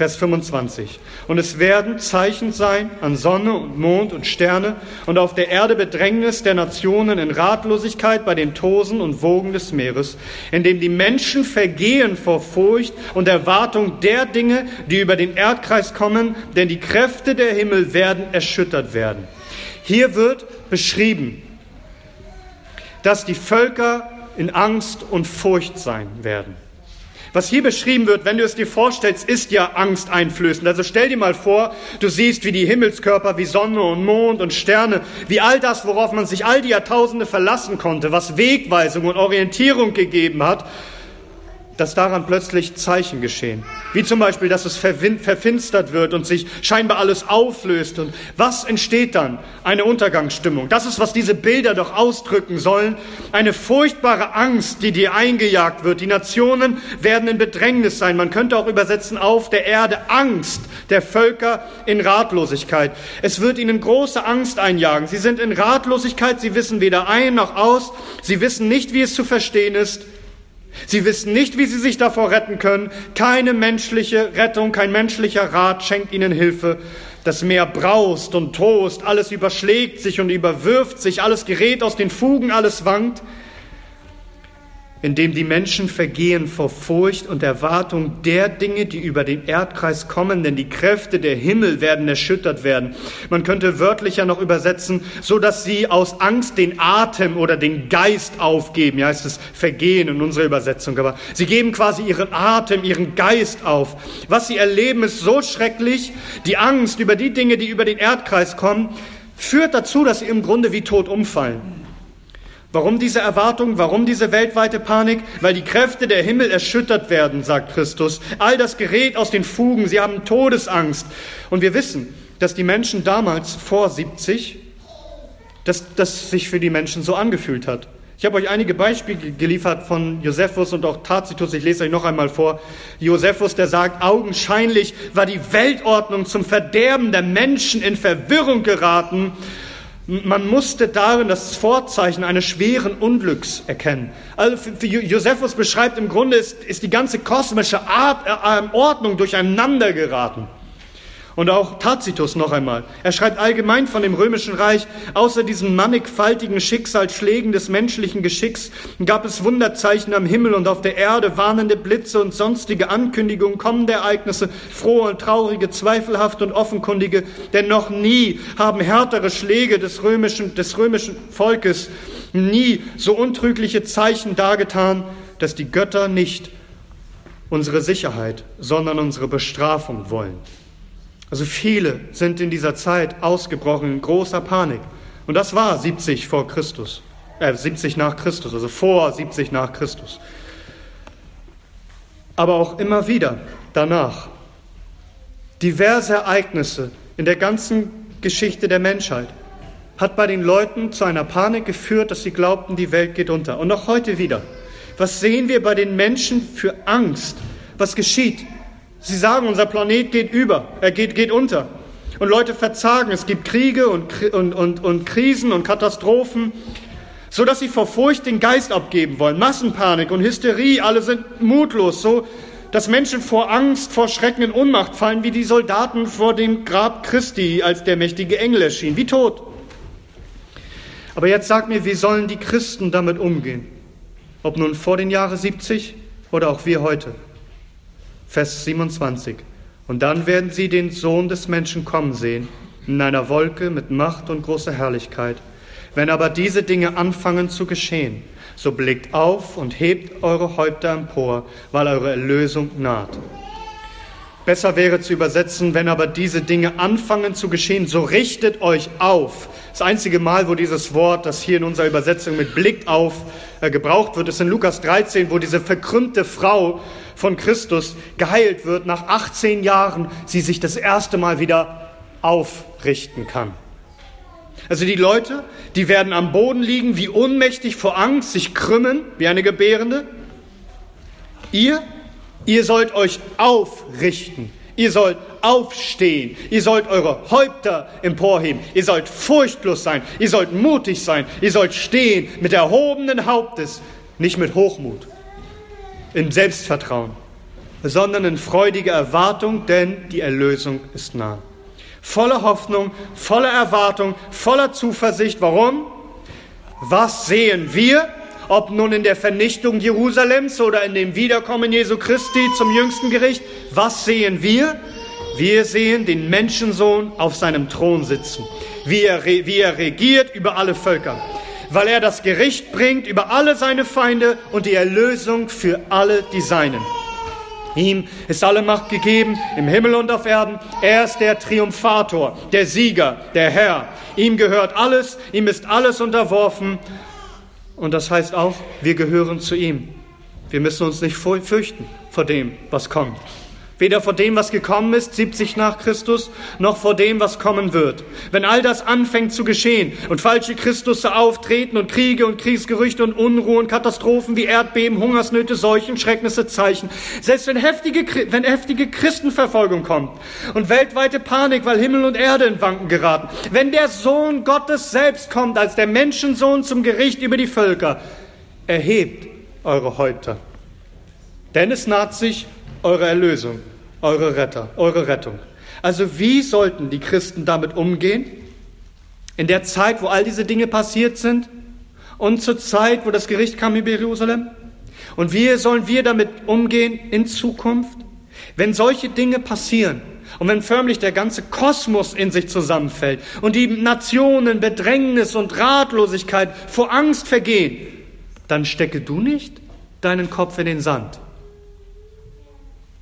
Vers 25. Und es werden Zeichen sein an Sonne und Mond und Sterne und auf der Erde Bedrängnis der Nationen in Ratlosigkeit bei den Tosen und Wogen des Meeres, indem die Menschen vergehen vor Furcht und Erwartung der Dinge, die über den Erdkreis kommen, denn die Kräfte der Himmel werden erschüttert werden. Hier wird beschrieben, dass die Völker in Angst und Furcht sein werden. Was hier beschrieben wird, wenn du es dir vorstellst, ist ja angsteinflößend. Also stell dir mal vor, du siehst, wie die Himmelskörper, wie Sonne und Mond und Sterne, wie all das, worauf man sich all die Jahrtausende verlassen konnte, was Wegweisung und Orientierung gegeben hat, dass daran plötzlich Zeichen geschehen. Wie zum Beispiel, dass es verfinstert wird und sich scheinbar alles auflöst. Und was entsteht dann? Eine Untergangsstimmung. Das ist, was diese Bilder doch ausdrücken sollen. Eine furchtbare Angst, die dir eingejagt wird. Die Nationen werden in Bedrängnis sein. Man könnte auch übersetzen auf der Erde Angst der Völker in Ratlosigkeit. Es wird ihnen große Angst einjagen. Sie sind in Ratlosigkeit. Sie wissen weder ein noch aus. Sie wissen nicht, wie es zu verstehen ist. Sie wissen nicht, wie sie sich davor retten können. Keine menschliche Rettung, kein menschlicher Rat schenkt ihnen Hilfe. Das Meer braust und tost, alles überschlägt sich und überwirft sich, alles gerät aus den Fugen, alles wankt in dem die Menschen vergehen vor Furcht und Erwartung der Dinge, die über den Erdkreis kommen, denn die Kräfte der Himmel werden erschüttert werden. Man könnte wörtlicher noch übersetzen, so dass sie aus Angst den Atem oder den Geist aufgeben. Ja, heißt es vergehen in unserer Übersetzung, aber sie geben quasi ihren Atem, ihren Geist auf. Was sie erleben, ist so schrecklich. Die Angst über die Dinge, die über den Erdkreis kommen, führt dazu, dass sie im Grunde wie tot umfallen. Warum diese Erwartung? Warum diese weltweite Panik? Weil die Kräfte der Himmel erschüttert werden, sagt Christus. All das gerät aus den Fugen. Sie haben Todesangst. Und wir wissen, dass die Menschen damals vor 70, dass das sich für die Menschen so angefühlt hat. Ich habe euch einige Beispiele geliefert von Josephus und auch Tacitus. Ich lese euch noch einmal vor. Josephus, der sagt, augenscheinlich war die Weltordnung zum Verderben der Menschen in Verwirrung geraten man musste darin das Vorzeichen eines schweren Unglücks erkennen. Also für Josephus beschreibt im Grunde, ist, ist die ganze kosmische Art, äh, Ordnung durcheinander geraten. Und auch Tacitus noch einmal. Er schreibt allgemein von dem römischen Reich, außer diesen mannigfaltigen Schicksalsschlägen des menschlichen Geschicks gab es Wunderzeichen am Himmel und auf der Erde, warnende Blitze und sonstige Ankündigungen kommender Ereignisse, frohe und traurige, zweifelhafte und offenkundige, denn noch nie haben härtere Schläge des römischen, des römischen Volkes nie so untrügliche Zeichen dargetan, dass die Götter nicht unsere Sicherheit, sondern unsere Bestrafung wollen. Also viele sind in dieser Zeit ausgebrochen in großer Panik. Und das war 70 vor Christus, äh, 70 nach Christus, also vor 70 nach Christus. Aber auch immer wieder danach. Diverse Ereignisse in der ganzen Geschichte der Menschheit hat bei den Leuten zu einer Panik geführt, dass sie glaubten, die Welt geht unter. Und auch heute wieder. Was sehen wir bei den Menschen für Angst? Was geschieht? Sie sagen, unser Planet geht über, er geht, geht unter. Und Leute verzagen, es gibt Kriege und, und, und, und Krisen und Katastrophen, so dass sie vor Furcht den Geist abgeben wollen. Massenpanik und Hysterie, alle sind mutlos, so dass Menschen vor Angst, vor Schrecken in Ohnmacht fallen, wie die Soldaten vor dem Grab Christi, als der mächtige Engel erschien, wie tot. Aber jetzt sag mir, wie sollen die Christen damit umgehen? Ob nun vor den Jahren 70 oder auch wir heute. Vers 27. Und dann werden sie den Sohn des Menschen kommen sehen, in einer Wolke mit Macht und großer Herrlichkeit. Wenn aber diese Dinge anfangen zu geschehen, so blickt auf und hebt eure Häupter empor, weil eure Erlösung naht. Besser wäre zu übersetzen, wenn aber diese Dinge anfangen zu geschehen, so richtet euch auf. Das einzige Mal, wo dieses Wort, das hier in unserer Übersetzung mit Blick auf äh, gebraucht wird, ist in Lukas 13, wo diese verkrümmte Frau von Christus geheilt wird, nach 18 Jahren sie sich das erste Mal wieder aufrichten kann. Also die Leute, die werden am Boden liegen, wie ohnmächtig vor Angst, sich krümmen, wie eine Gebärende. Ihr, ihr sollt euch aufrichten. Ihr sollt aufstehen. Ihr sollt eure Häupter emporheben. Ihr sollt furchtlos sein. Ihr sollt mutig sein. Ihr sollt stehen mit erhobenen Hauptes, nicht mit Hochmut, in Selbstvertrauen, sondern in freudiger Erwartung, denn die Erlösung ist nah voller Hoffnung, voller Erwartung, voller Zuversicht. Warum? Was sehen wir? Ob nun in der Vernichtung Jerusalems oder in dem Wiederkommen Jesu Christi zum jüngsten Gericht, was sehen wir? Wir sehen den Menschensohn auf seinem Thron sitzen, wie er, wie er regiert über alle Völker, weil er das Gericht bringt über alle seine Feinde und die Erlösung für alle die Seinen. Ihm ist alle Macht gegeben im Himmel und auf Erden. Er ist der Triumphator, der Sieger, der Herr. Ihm gehört alles, ihm ist alles unterworfen. Und das heißt auch, wir gehören zu ihm. Wir müssen uns nicht fürchten vor dem, was kommt. Weder vor dem, was gekommen ist, 70 nach Christus, noch vor dem, was kommen wird. Wenn all das anfängt zu geschehen und falsche Christusse auftreten und Kriege und Kriegsgerüchte und Unruhen, Katastrophen wie Erdbeben, Hungersnöte, Seuchen, Schrecknisse, Zeichen, selbst wenn heftige, wenn heftige Christenverfolgung kommt und weltweite Panik, weil Himmel und Erde in Wanken geraten, wenn der Sohn Gottes selbst kommt als der Menschensohn zum Gericht über die Völker, erhebt eure Häupter. Denn es naht sich eure Erlösung, eure Retter, eure Rettung. Also wie sollten die Christen damit umgehen? In der Zeit, wo all diese Dinge passiert sind und zur Zeit, wo das Gericht kam über Jerusalem? Und wie sollen wir damit umgehen in Zukunft? Wenn solche Dinge passieren und wenn förmlich der ganze Kosmos in sich zusammenfällt und die Nationen Bedrängnis und Ratlosigkeit vor Angst vergehen, dann stecke du nicht deinen Kopf in den Sand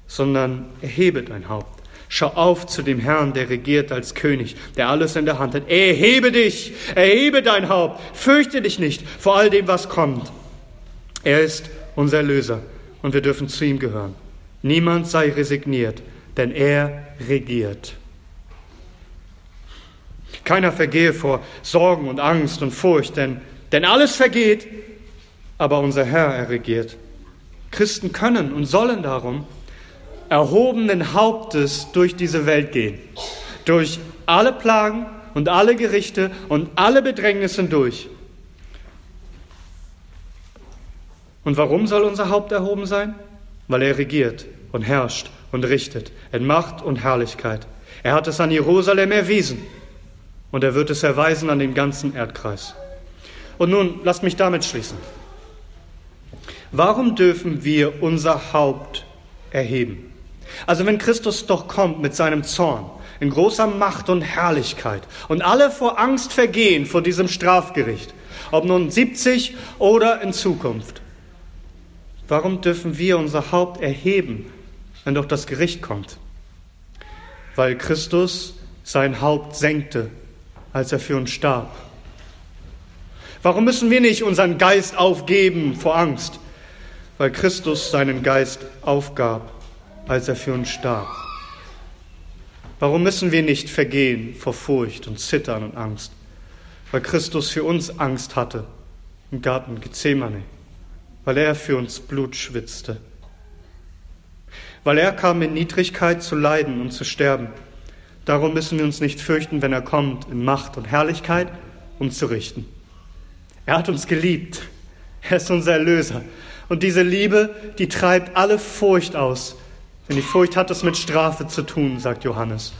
sondern erhebe dein Haupt. Schau auf zu dem Herrn, der regiert als König, der alles in der Hand hat. Erhebe dich, erhebe dein Haupt, fürchte dich nicht vor all dem, was kommt. Er ist unser Erlöser und wir dürfen zu ihm gehören. Niemand sei resigniert, denn er regiert. Keiner vergehe vor Sorgen und Angst und Furcht, denn, denn alles vergeht, aber unser Herr, er regiert. Christen können und sollen darum erhobenen Hauptes durch diese Welt gehen. Durch alle Plagen und alle Gerichte und alle Bedrängnisse durch. Und warum soll unser Haupt erhoben sein? Weil er regiert und herrscht und richtet in Macht und Herrlichkeit. Er hat es an Jerusalem erwiesen und er wird es erweisen an den ganzen Erdkreis. Und nun lasst mich damit schließen. Warum dürfen wir unser Haupt erheben? Also wenn Christus doch kommt mit seinem Zorn in großer Macht und Herrlichkeit und alle vor Angst vergehen vor diesem Strafgericht, ob nun 70 oder in Zukunft, warum dürfen wir unser Haupt erheben, wenn doch das Gericht kommt? Weil Christus sein Haupt senkte, als er für uns starb. Warum müssen wir nicht unseren Geist aufgeben vor Angst? Weil Christus seinen Geist aufgab als er für uns starb? Warum müssen wir nicht vergehen vor Furcht und Zittern und Angst? Weil Christus für uns Angst hatte im Garten Gethsemane, weil er für uns Blut schwitzte. weil er kam in Niedrigkeit zu leiden und zu sterben. Darum müssen wir uns nicht fürchten, wenn er kommt in Macht und Herrlichkeit, um zu richten. Er hat uns geliebt. Er ist unser Erlöser. Und diese Liebe, die treibt alle Furcht aus. Denn die Furcht hat es mit Strafe zu tun, sagt Johannes.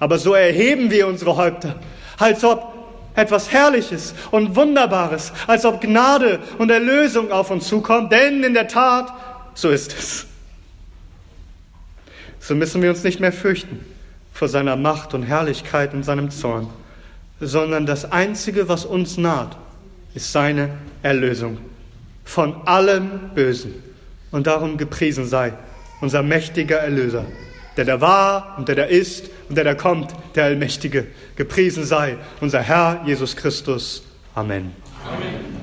Aber so erheben wir unsere Häupter, als ob etwas Herrliches und Wunderbares, als ob Gnade und Erlösung auf uns zukommt. Denn in der Tat, so ist es. So müssen wir uns nicht mehr fürchten vor seiner Macht und Herrlichkeit und seinem Zorn, sondern das Einzige, was uns naht, ist seine Erlösung von allem Bösen. Und darum gepriesen sei unser mächtiger Erlöser, der da war und der da ist und der da kommt, der Allmächtige. Gepriesen sei unser Herr Jesus Christus. Amen. Amen.